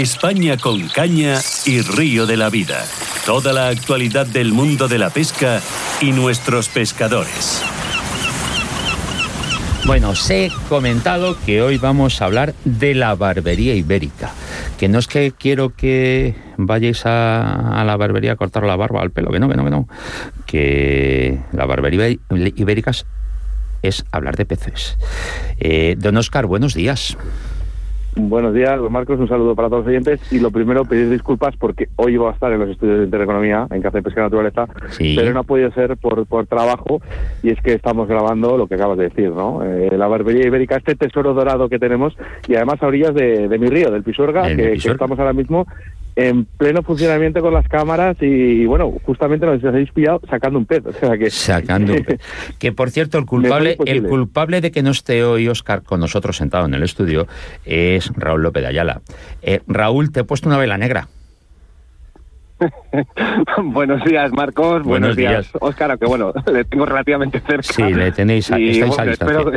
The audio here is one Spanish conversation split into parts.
España con caña y río de la vida. Toda la actualidad del mundo de la pesca y nuestros pescadores. Bueno, os he comentado que hoy vamos a hablar de la barbería ibérica. Que no es que quiero que vayáis a, la barbería a cortar la barba al pelo, que no, que no, que no. Que la barbería ibérica es, hablar de peces. Eh, don Oscar, buenos días. Buenos días, Marcos. Un saludo para todos los oyentes. Y lo primero, pedir disculpas porque hoy iba a estar en los estudios de Intereconomía, en Café Pesca Naturaleza, pero no ha podido ser por, por trabajo. Y es que estamos grabando lo que acabas de decir, ¿no? Eh, la barbería ibérica, este tesoro dorado que tenemos, y además a orillas de, mi río, del Pisuerga, que, estamos ahora mismo en pleno funcionamiento con las cámaras y, bueno, justamente nos habéis pillado sacando un pez. O sea que... Sacando un pez. Que por cierto, el culpable, el culpable de que no esté hoy Oscar con nosotros sentado en el estudio es Raúl López de Ayala. Eh, Raúl, te he puesto una vela negra. Buenos días, Marcos. Buenos, días. Oscar, aunque bueno, le tengo relativamente cerca. Sí, le tenéis, a, estáis a espero,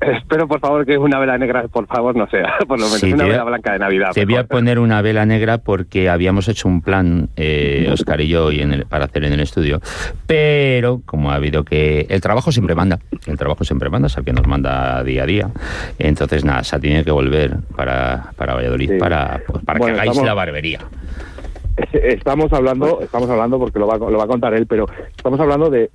Espero, por favor, que una vela negra, por favor, no sea, por lo menos una vela blanca de Navidad. Te voy a poner una vela negra porque habíamos hecho un plan, eh, Oscar y yo, y en para hacer en el estudio, pero como ha habido que... El trabajo siempre manda, el trabajo siempre manda, es el que nos manda día a día. Entonces, nada, se tiene que volver para, para Valladolid para, pues, para que hagáis la barbería. Estamos hablando, estamos hablando porque lo va, lo va a contar él, pero estamos hablando de,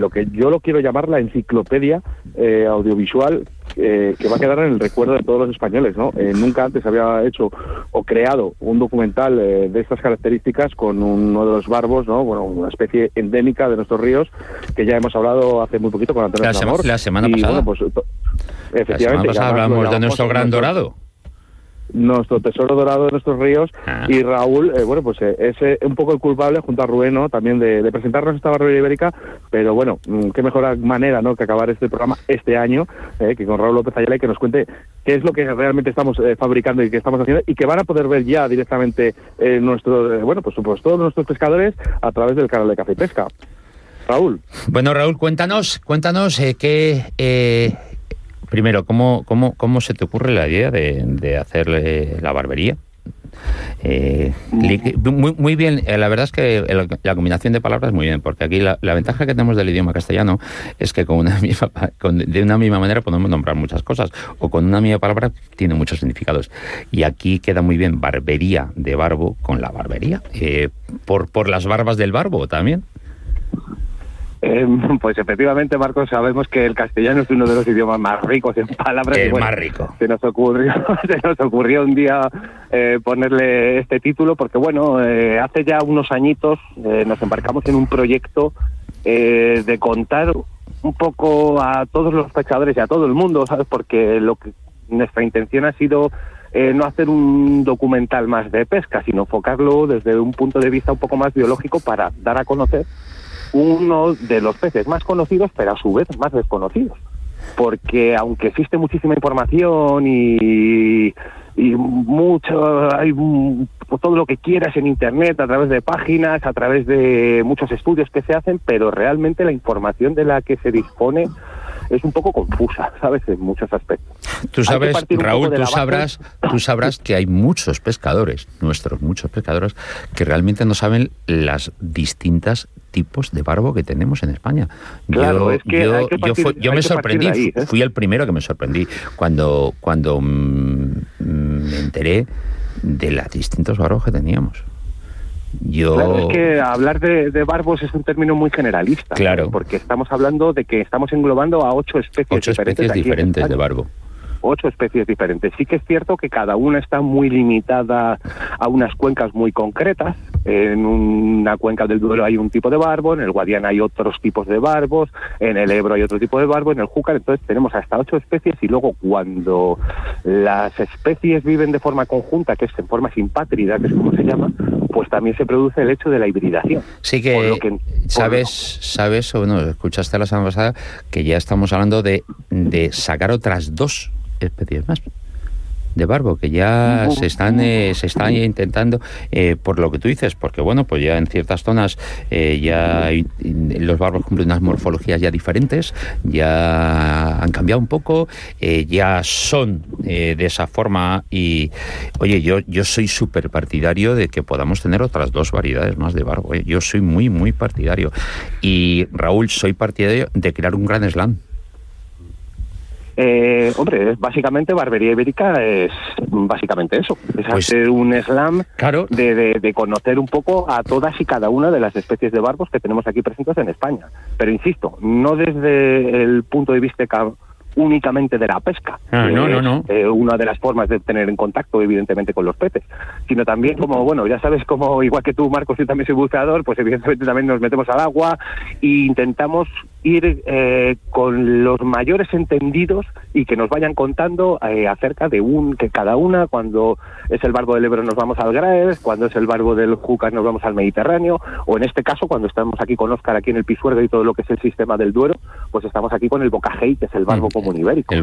lo que yo lo quiero llamar la enciclopedia eh, audiovisual eh, que va a quedar en el recuerdo de todos los españoles, ¿no? Eh, nunca antes había hecho o creado un documental de estas características con uno de los barbos, ¿no? Bueno, una especie endémica de nuestros ríos que ya hemos hablado hace muy poquito con Antonio la, la semana pasada. pues, efectivamente. hablamos de nuestro gran dorado nuestro tesoro dorado de nuestros ríos ah. y Raúl, eh, bueno, pues eh, es eh, un poco el culpable junto a Rubén, También de, presentarnos esta barbería ibérica, pero bueno, mm, qué mejor manera, ¿no?, que acabar este programa este año, que con Raúl López Ayala y que nos cuente qué es lo que realmente estamos fabricando y qué estamos haciendo y que van a poder ver ya directamente nuestros, bueno, pues, pues todos nuestros pescadores a través del canal de Café y Pesca. Raúl. Bueno, Raúl, cuéntanos, cuéntanos qué, Primero, ¿cómo, cómo, cómo se te ocurre la idea de, de hacer la barbería? Eh, muy, muy, bien, eh, la verdad es que la combinación de palabras es muy bien, porque aquí la, ventaja que tenemos del idioma castellano es que con una misma, de una misma manera podemos nombrar muchas cosas, o con una misma palabra tiene muchos significados. Y aquí queda muy bien barbería de barbo con la barbería, eh, por, por las barbas del barbo también. Eh, pues efectivamente, Marcos, sabemos que el castellano es uno de los idiomas más ricos en palabras. Es más rico. Se nos ocurrió, se nos ocurrió un día eh, ponerle este título porque, bueno, eh, hace ya unos añitos nos embarcamos en un proyecto de contar un poco a todos los pescadores y a todo el mundo, ¿sabes? Porque lo que nuestra intención ha sido no hacer un documental más de pesca, sino enfocarlo desde un punto de vista un poco más biológico para dar a conocer uno de los peces más conocidos, pero a su vez más desconocidos. Porque aunque existe muchísima información y, y mucho, hay todo lo que quieras en Internet, a través de páginas, a través de muchos estudios que se hacen, pero realmente la información de la que se dispone es un poco confusa, ¿sabes? En muchos aspectos. Tú sabes, Raúl, tú sabrás, tú sabrás que hay muchos pescadores, nuestros muchos pescadores, que realmente no saben las distintas tipos de barbo que tenemos en España. Claro, yo, yo, yo, me sorprendí, ¿eh? fui el primero que me sorprendí cuando, cuando mm, me enteré de los distintos barbos que teníamos. Yo... es que hablar de, barbos es un término muy generalista. Claro. Porque estamos hablando de que estamos englobando a ocho especies ocho especies diferentes de barbo ocho especies diferentes. Sí que es cierto que cada una está muy limitada a unas cuencas muy concretas. En una cuenca del Duero hay un tipo de barbo, en el Guadiana hay otros tipos de barbos, en el Ebro hay otro tipo de barbo, en el Júcar entonces tenemos hasta ocho especies y luego cuando las especies viven de forma conjunta, que es en forma simpátrida, que es como se llama, pues también se produce el hecho de la hibridación. Sí que, sabes, sabes, o no, escuchaste la semana pasada que ya estamos hablando de, de sacar otras dos especies más. De barbo que ya se están se están intentando por lo que tú dices porque bueno pues ya en ciertas zonas ya los barbos cumplen unas morfologías ya diferentes ya han cambiado un poco ya son de esa forma y oye yo yo soy súper partidario de que podamos tener otras dos variedades más de barbo yo soy muy muy partidario. Y Raúl soy partidario de crear un gran slam eh, hombre, básicamente Barbería Ibérica es básicamente eso, es pues hacer un slam de, conocer un poco a todas y cada una de las especies de barbos que tenemos aquí presentes en España. Pero insisto, no desde el punto de vista únicamente de la pesca. Ah, no, no, no. Eh, una de las formas de tener en contacto, evidentemente, con los peces, sino también como, bueno, ya sabes, como igual que tú, Marcos, yo también soy buceador, pues evidentemente también nos metemos al agua e intentamos ir eh, con los mayores entendidos y que nos vayan contando eh, acerca de un que cada una, cuando es el barbo del Ebro nos vamos al Graes, cuando es el barbo del Júcar nos vamos al Mediterráneo, o en este caso, cuando estamos aquí con Óscar, aquí en el Pisuerga y todo lo que es el sistema del Duero, pues estamos aquí con el Bocajei, que es el barbo mm, común ibérico.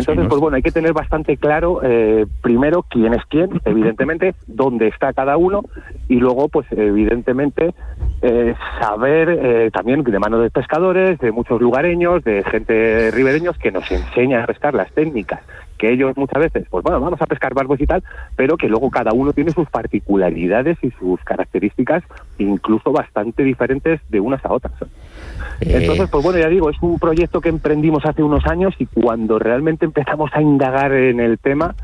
Entonces, pues bueno, hay que tener bastante claro, eh, primero, quién es quién, evidentemente, dónde está cada uno, y luego, pues evidentemente, saber también de mano de pescadores, de muchos lugareños, de gente ribereños que nos enseña a pescar las técnicas que ellos muchas veces, pues bueno, vamos a pescar barbos y tal, pero que luego cada uno tiene sus particularidades y sus características incluso bastante diferentes de unas a otras. Eh. Entonces, pues bueno, ya digo, es un proyecto que emprendimos hace unos años y cuando realmente empezamos a indagar en el tema,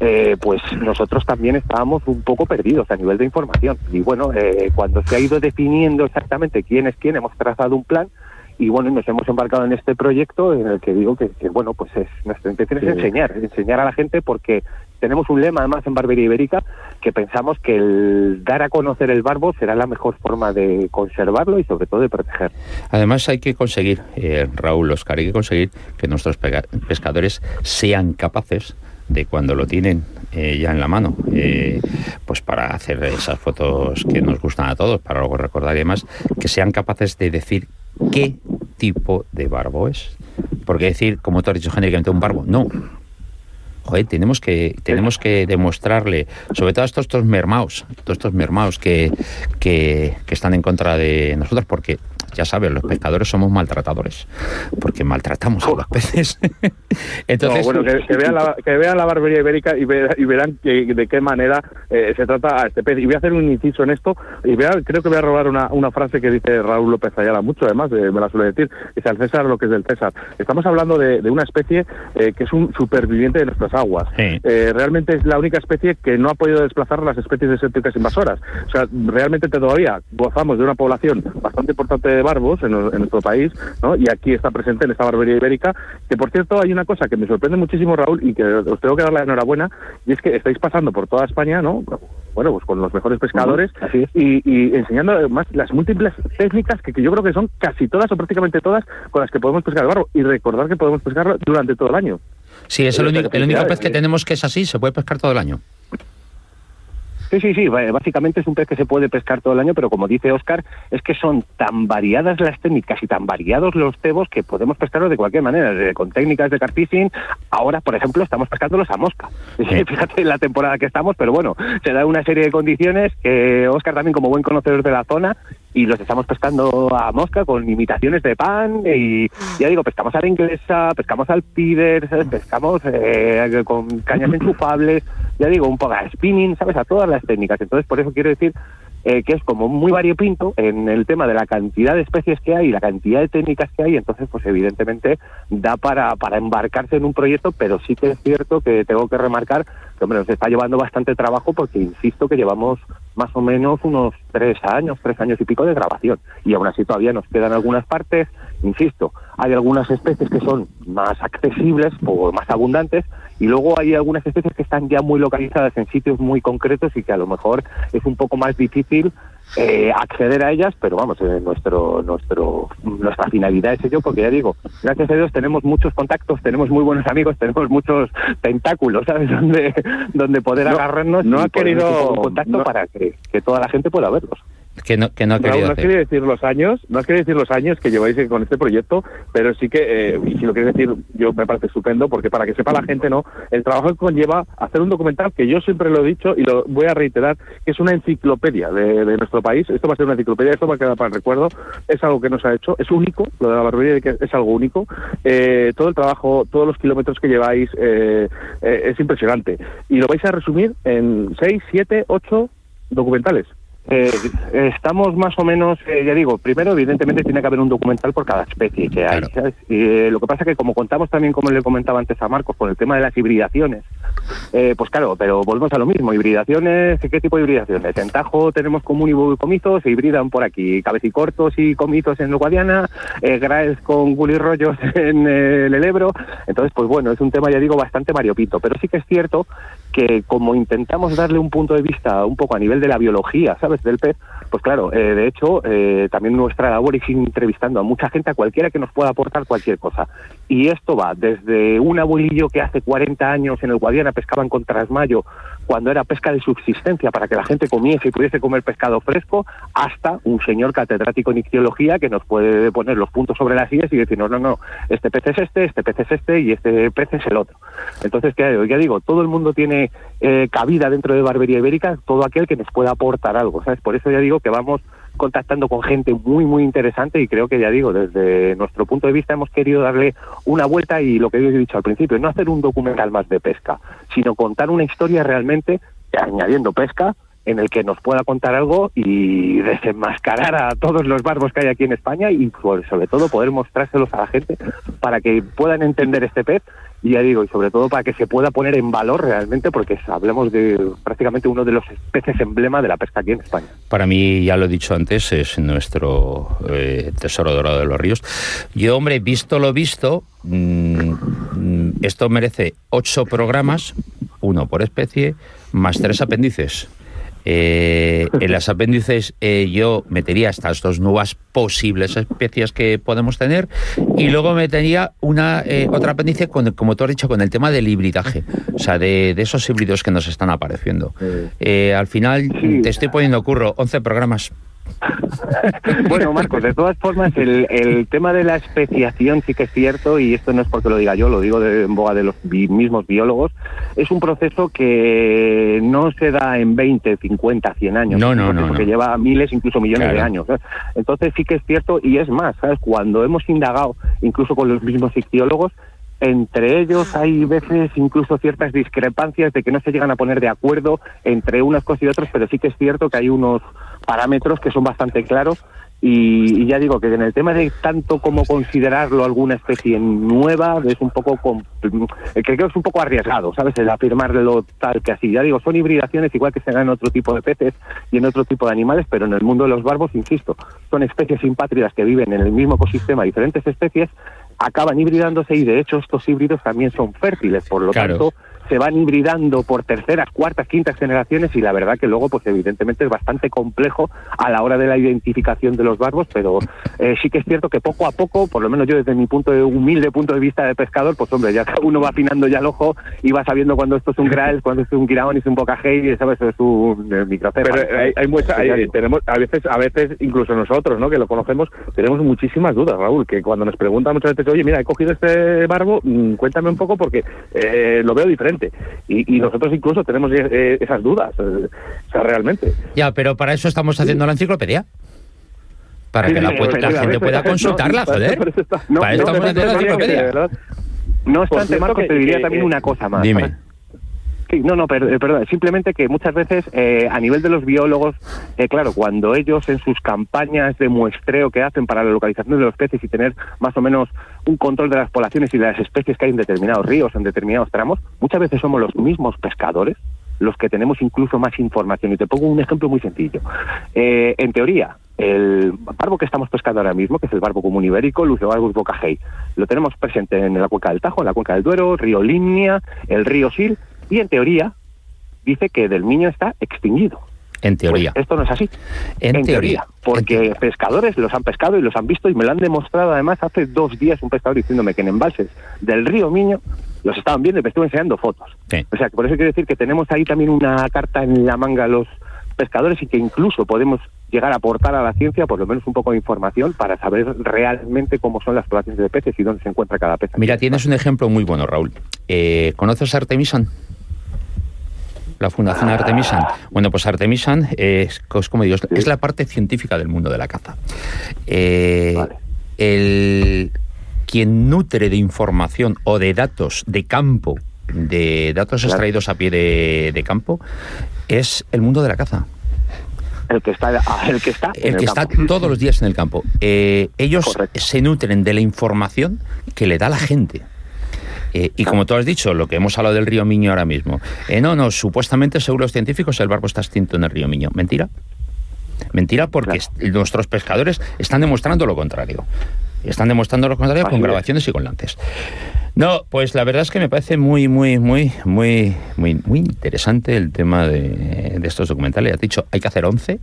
eh, pues nosotros también estábamos un poco perdidos a nivel de información. Y bueno, eh, cuando se ha ido definiendo exactamente quién es quién, hemos trazado un plan y bueno, nos hemos embarcado en este proyecto en el que digo que, bueno, pues es, nuestra intención es enseñar, enseñar a la gente porque tenemos un lema además en Barbería Ibérica que pensamos que el dar a conocer el barbo será la mejor forma de conservarlo y sobre todo de proteger. Además hay que conseguir, eh, Raúl Oscar, hay que conseguir que nuestros pescadores sean capaces de cuando lo tienen eh, ya en la mano, eh, pues para hacer esas fotos que nos gustan a todos, para luego recordar y demás, que sean capaces de decir qué tipo de barbo es. Porque decir, como tú has dicho genéricamente, un barbo, no. Joder, tenemos que, tenemos que demostrarle, sobre todo a estos, estos mermaos, todos estos mermaos que, que, que están en contra de nosotros, porque ya sabes, los pescadores somos maltratadores, porque maltratamos a los peces. Entonces, bueno, que, vean la, que, vean la, barbería ibérica y, verán de qué manera eh, se trata a este pez. Y voy a hacer un inciso en esto, y creo que voy a robar una, una, frase que dice Raúl López Ayala mucho, además, me la suele decir, dice al César lo que es del César. Estamos hablando de, una especie eh, que es un superviviente de nuestras aguas. Eh, realmente es la única especie que no ha podido desplazar las especies desérticas invasoras. O sea, realmente todavía gozamos de una población bastante importante de barbos en, nuestro país, ¿no? Y aquí está presente en esta barbería ibérica, que por cierto hay una cosa que me sorprende muchísimo, Raúl, y que os tengo que dar la enhorabuena, y es que estáis pasando por toda España, ¿no? Bueno, pues con los mejores pescadores y, enseñando además las múltiples técnicas que, yo creo que son casi todas o prácticamente todas con las que podemos pescar el barro y recordar que podemos pescarlo durante todo el año. Sí, es el único, el único pez que tenemos que es así, se puede pescar todo el año. Sí, sí, sí, básicamente es un pez que se puede pescar todo el año, pero como dice Oscar, es que son tan variadas las técnicas y tan variados los cebos que podemos pescarlos de cualquier manera, con técnicas de carfishing. Ahora, por ejemplo, estamos pescándolos a mosca. Fíjate la temporada que estamos, pero bueno, se da una serie de condiciones que Oscar también como buen conocedor de la zona y los estamos pescando a mosca con imitaciones de pan y ya digo, pescamos a la inglesa, pescamos al pider, pescamos eh, con cañas enchufables, ya digo, un poco a spinning, ¿sabes? A todas las técnicas. Entonces, por eso quiero decir eh, que es como muy variopinto en el tema de la cantidad de especies que hay y la cantidad de técnicas que hay, entonces pues evidentemente da para, para embarcarse en un proyecto, pero sí que es cierto que tengo que remarcar que hombre, nos está llevando bastante trabajo porque insisto que llevamos más o menos unos tres años, tres años y pico de grabación. Y aún así todavía nos quedan algunas partes, insisto, hay algunas especies que son más accesibles o más abundantes y luego hay algunas especies que están ya muy localizadas en sitios muy concretos y que a lo mejor es un poco más difícil eh, acceder a ellas, pero vamos, eh, nuestro, nuestro, nuestra finalidad es ello, porque ya digo, gracias a Dios tenemos muchos contactos, tenemos muy buenos amigos, tenemos muchos tentáculos, ¿sabes? Donde, donde poder agarrarnos no ha querido contacto para que, que toda la gente pueda verlos. Que no, que no, Raúl, no quería decir los años, no has querido decir los años que lleváis con este proyecto, pero sí que, eh, y si lo quieres decir, yo me parece estupendo, porque para que sepa la gente, ¿no? El trabajo que conlleva hacer un documental que yo siempre lo he dicho y lo voy a reiterar, que es una enciclopedia de, nuestro país. Esto va a ser una enciclopedia, esto va a quedar para el recuerdo. Es algo que nos ha hecho, es único, lo de la barbería es algo único. Eh, todo el trabajo, todos los kilómetros que lleváis eh, es impresionante. Y lo vais a resumir en seis, siete, ocho documentales. Eh, estamos más o menos, eh, ya digo, primero evidentemente tiene que haber un documental por cada especie que hay. Eh, lo que pasa es que como contamos también, como le comentaba antes a Marcos, con el tema de las hibridaciones, eh, pues claro, pero volvemos a lo mismo. Hibridaciones, ¿qué tipo de hibridaciones? En Tajo tenemos común y comizos, se hibridan por aquí, cabecicortos y comizos en Guadiana, eh, graes con gulirrollos en el Ebro. Entonces, pues bueno, es un tema, ya digo, bastante mariopito. Pero sí que es cierto que como intentamos darle un punto de vista un poco a nivel de la biología, ¿sabes? Del pez, pues claro, eh, de hecho, eh, también nuestra labor es entrevistando a mucha gente, a cualquiera que nos pueda aportar cualquier cosa. Y esto va desde un abuelillo que hace 40 años en el Guadiana pescaban con trasmayo cuando era pesca de subsistencia para que la gente comiese y pudiese comer pescado fresco, hasta un señor catedrático en ictiología que nos puede poner los puntos sobre las sillas y decir, no, no, no, este pez es este, este pez es este y este pez es el otro. Entonces, ¿qué ya digo, todo el mundo tiene eh, cabida dentro de Barbería Ibérica, todo aquel que nos pueda aportar algo, ¿sabes? Por eso ya digo que vamos contactando con gente muy, muy interesante y creo que ya digo, desde nuestro punto de vista hemos querido darle una vuelta y lo que he dicho al principio, no hacer un documental más de pesca, sino contar una historia realmente añadiendo pesca, en el que nos pueda contar algo y desenmascarar a todos los barbos que hay aquí en España y sobre todo poder mostrárselos a la gente para que puedan entender este pez y ya digo, y sobre todo para que se pueda poner en valor realmente, porque hablemos de prácticamente uno de los peces emblema de la pesca aquí en España. Para mí, ya lo he dicho antes, es nuestro eh, tesoro dorado de los ríos. Yo, hombre, visto lo visto, mm, esto merece ocho programas, uno por especie, más tres apéndices. Eh, en las apéndices eh, yo metería estas dos nuevas posibles especies que podemos tener y luego metería una eh, otra apéndice con, como tú has dicho con el tema del hibridaje o sea de, esos híbridos que nos están apareciendo. Al final te estoy poniendo curro 11 programas bueno, Marcos, de todas formas, el, el, tema de la especiación sí que es cierto, y esto no es porque lo diga yo, lo digo de, en boga de los mismos biólogos, es un proceso que no se da en 20, 50, 100 años, no, no, no, que lleva miles, incluso millones de años. Entonces sí que es cierto, y es más, ¿sabes? cuando hemos indagado, incluso con los mismos ictiólogos, entre ellos hay veces incluso ciertas discrepancias de que no se llegan a poner de acuerdo entre unas cosas y otras, pero sí que es cierto que hay unos parámetros que son bastante claros. Y, ya digo que en el tema de tanto como considerarlo alguna especie nueva es un poco creo que es un poco arriesgado sabes el afirmarlo tal que así. Ya digo son hibridaciones igual que se dan en otro tipo de peces y en otro tipo de animales pero en el mundo de los barbos insisto son especies simpátridas que viven en el mismo ecosistema diferentes especies acaban hibridándose y de hecho estos híbridos también son fértiles por lo tanto se van hibridando por terceras, cuartas, quintas generaciones y la verdad que luego, pues evidentemente es bastante complejo a la hora de la identificación de los barbos, pero eh, sí que es cierto que poco a poco, por lo menos yo desde mi punto de humilde punto de vista de pescador, pues hombre, ya uno va afinando ya el ojo y va sabiendo cuando esto es un grael, cuando esto es un quiraón y es un bocajey, sabes, es un eh, microcefa. Pero hay, hay, mucha, tenemos a veces, a veces incluso nosotros, ¿no? Que lo conocemos, tenemos muchísimas dudas, Raúl, que cuando nos preguntan muchas veces, oye, mira, he cogido este barbo, mm, cuéntame un poco porque eh, lo veo diferente y, nosotros incluso tenemos eh, esas dudas, eh, o sea, realmente. Ya, pero para eso estamos haciendo la enciclopedia. Para que la, gente pueda consultarla, joder. para eso estamos haciendo la enciclopedia. No obstante, Marco, te diría también una cosa más. Dime. Sí, no, no, eh, perdón, simplemente que muchas veces a nivel de los biólogos, claro, cuando ellos en sus campañas de muestreo que hacen para la localización de los peces y tener más o menos un control de las poblaciones y de las especies que hay en determinados ríos, en determinados tramos, muchas veces somos los mismos pescadores los que tenemos incluso más información. Y te pongo un ejemplo muy sencillo. Eh, en teoría, el barbo que estamos pescando ahora mismo, que es el barbo común ibérico, Luceobarbus bocajei, lo tenemos presente en la cuenca del Tajo, en la cuenca del Duero, río Limnia, el río Sil, y en teoría dice que del Miño está extinguido. En teoría. Pues esto no es así. En, teoría. Porque pescadores los han pescado y los han visto y me lo han demostrado además hace dos días un pescador diciéndome que en embalses del río Miño los estaban viendo y me estuve enseñando fotos. O sea, por eso quiero decir que tenemos ahí también una carta en la manga los pescadores y que incluso podemos llegar a aportar a la ciencia por lo menos un poco de información para saber realmente cómo son las poblaciones de peces y dónde se encuentra cada pez. Mira, tienes un ejemplo muy bueno, Raúl. Eh, ¿Conoces Artemisan? La Fundación ah. Artemisan. Bueno, pues Artemisan es, como digo, es la parte científica del mundo de la caza. Eh, el, quien nutre de información o de datos de campo, de datos extraídos a pie de campo, es el mundo de la caza el que está, el que está, el que está todos los días en el campo. Eh, ellos se nutren de la información que le da la gente. Eh, y como tú has dicho, lo que hemos hablado del río Miño ahora mismo. Eh, no, no, supuestamente, según los científicos, el barco está extinto en el río Miño. Mentira. Mentira porque nuestros pescadores están demostrando lo contrario. Están demostrando lo contrario con grabaciones y con lances. No, pues la verdad es que me parece muy, muy, muy, muy, muy, muy interesante el tema de, de estos documentales. Has dicho, hay que hacer 11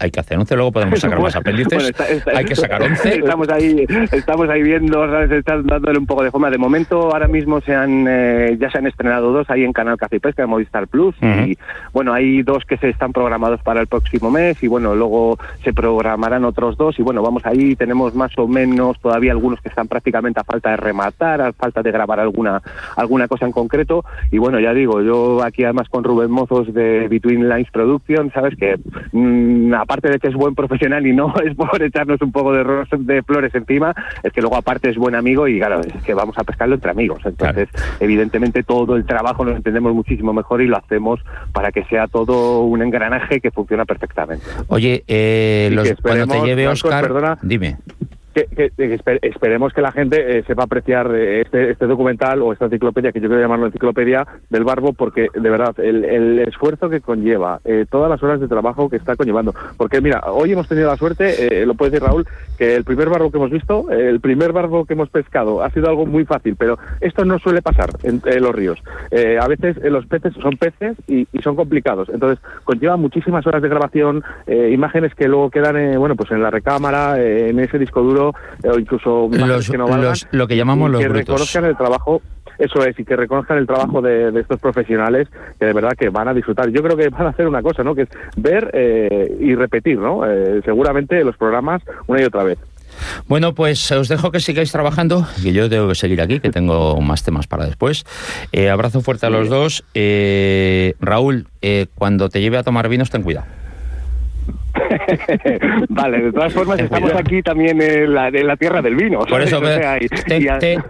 hay que hacer 11, luego podemos sacar más apéndices. hay que sacar 11. Estamos ahí, estamos ahí viendo, están dándole un poco de forma. De momento, ahora mismo se han, eh, ya se han estrenado dos ahí en Canal Caza y Pesca de Movistar Plus. Y bueno, hay dos que se están programados para el próximo mes y bueno, luego se programarán otros dos. Y bueno, vamos ahí, tenemos más o menos todavía algunos que están prácticamente a falta de rematar, a falta de grabar alguna, alguna cosa en concreto. Y bueno, ya digo, yo aquí además con Rubén Mozos de Between Lines Production, sabes que mm, aparte de que es buen profesional y no es por echarnos un poco de, de flores encima, es que luego aparte es buen amigo y claro, es que vamos a pescarlo entre amigos. Entonces, evidentemente todo el trabajo lo entendemos muchísimo mejor y lo hacemos para que sea todo un engranaje que funciona perfectamente. Oye, eh, los, cuando te lleve Oscar, dime que, esperemos que la gente eh, sepa apreciar eh, este, este, documental o esta enciclopedia, que yo quiero llamarlo enciclopedia del barbo, porque de verdad, el, esfuerzo que conlleva, eh, todas las horas de trabajo que está conllevando. Porque mira, hoy hemos tenido la suerte, lo puede decir Raúl, que el primer barbo que hemos visto, el primer barbo que hemos pescado, ha sido algo muy fácil, pero esto no suele pasar en, los ríos. a veces los peces son peces y, son complicados, entonces conlleva muchísimas horas de grabación, imágenes que luego quedan bueno pues en la recámara, en ese disco duro o incluso los, que no lo que llamamos los que reconozcan el trabajo eso es, y que reconozcan el trabajo de, estos profesionales que de verdad que van a disfrutar. Yo creo que van a hacer una cosa, ¿no? Que es ver eh, y repetir, ¿no? Eh, seguramente los programas una y otra vez. Bueno, pues os dejo que sigáis trabajando, que yo tengo que seguir aquí, que tengo más temas para después. Eh, abrazo fuerte a los dos. Raúl, cuando te lleve a tomar vinos, ten cuidado. vale, de todas formas estamos aquí también en la, la tierra del vino. Por eso,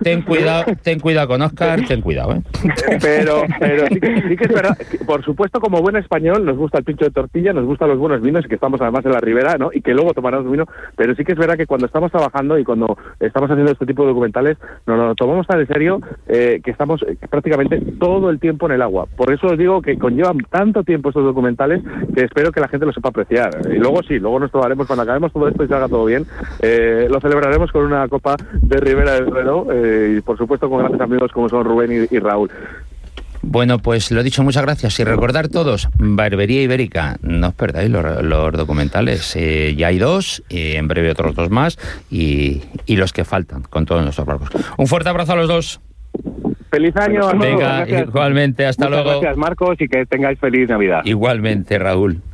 ten, cuidado, ten cuidado con Oscar, ten cuidado. ¿eh? Pero, pero sí, que es verdad, por supuesto, como buen español, nos gusta el pincho de tortilla, nos gustan los buenos vinos y que estamos además en la ribera, ¿no? Y que luego tomaremos vino, pero sí que es verdad que cuando estamos trabajando y cuando estamos haciendo este tipo de documentales, nos lo tomamos tan en serio eh, que estamos eh, prácticamente todo el tiempo en el agua. Por eso os digo que conllevan tanto tiempo estos documentales que espero que la gente lo sepa apreciar. Y luego sí, luego nos tomaremos, cuando acabemos todo esto y se haga todo bien, eh, lo celebraremos con una copa de Ribera del Duero eh, y por supuesto con grandes amigos como son Rubén y, Raúl. Bueno, pues lo dicho, muchas gracias. Y recordar todos, Barbería Ibérica, no os perdáis los, documentales. Eh, ya hay dos, en breve otros dos más, y, y, los que faltan, con todos nuestros barcos. Un fuerte abrazo a los dos. Feliz año. Venga, igualmente, hasta luego. Gracias, Marcos, y que tengáis feliz Navidad. Igualmente, Raúl.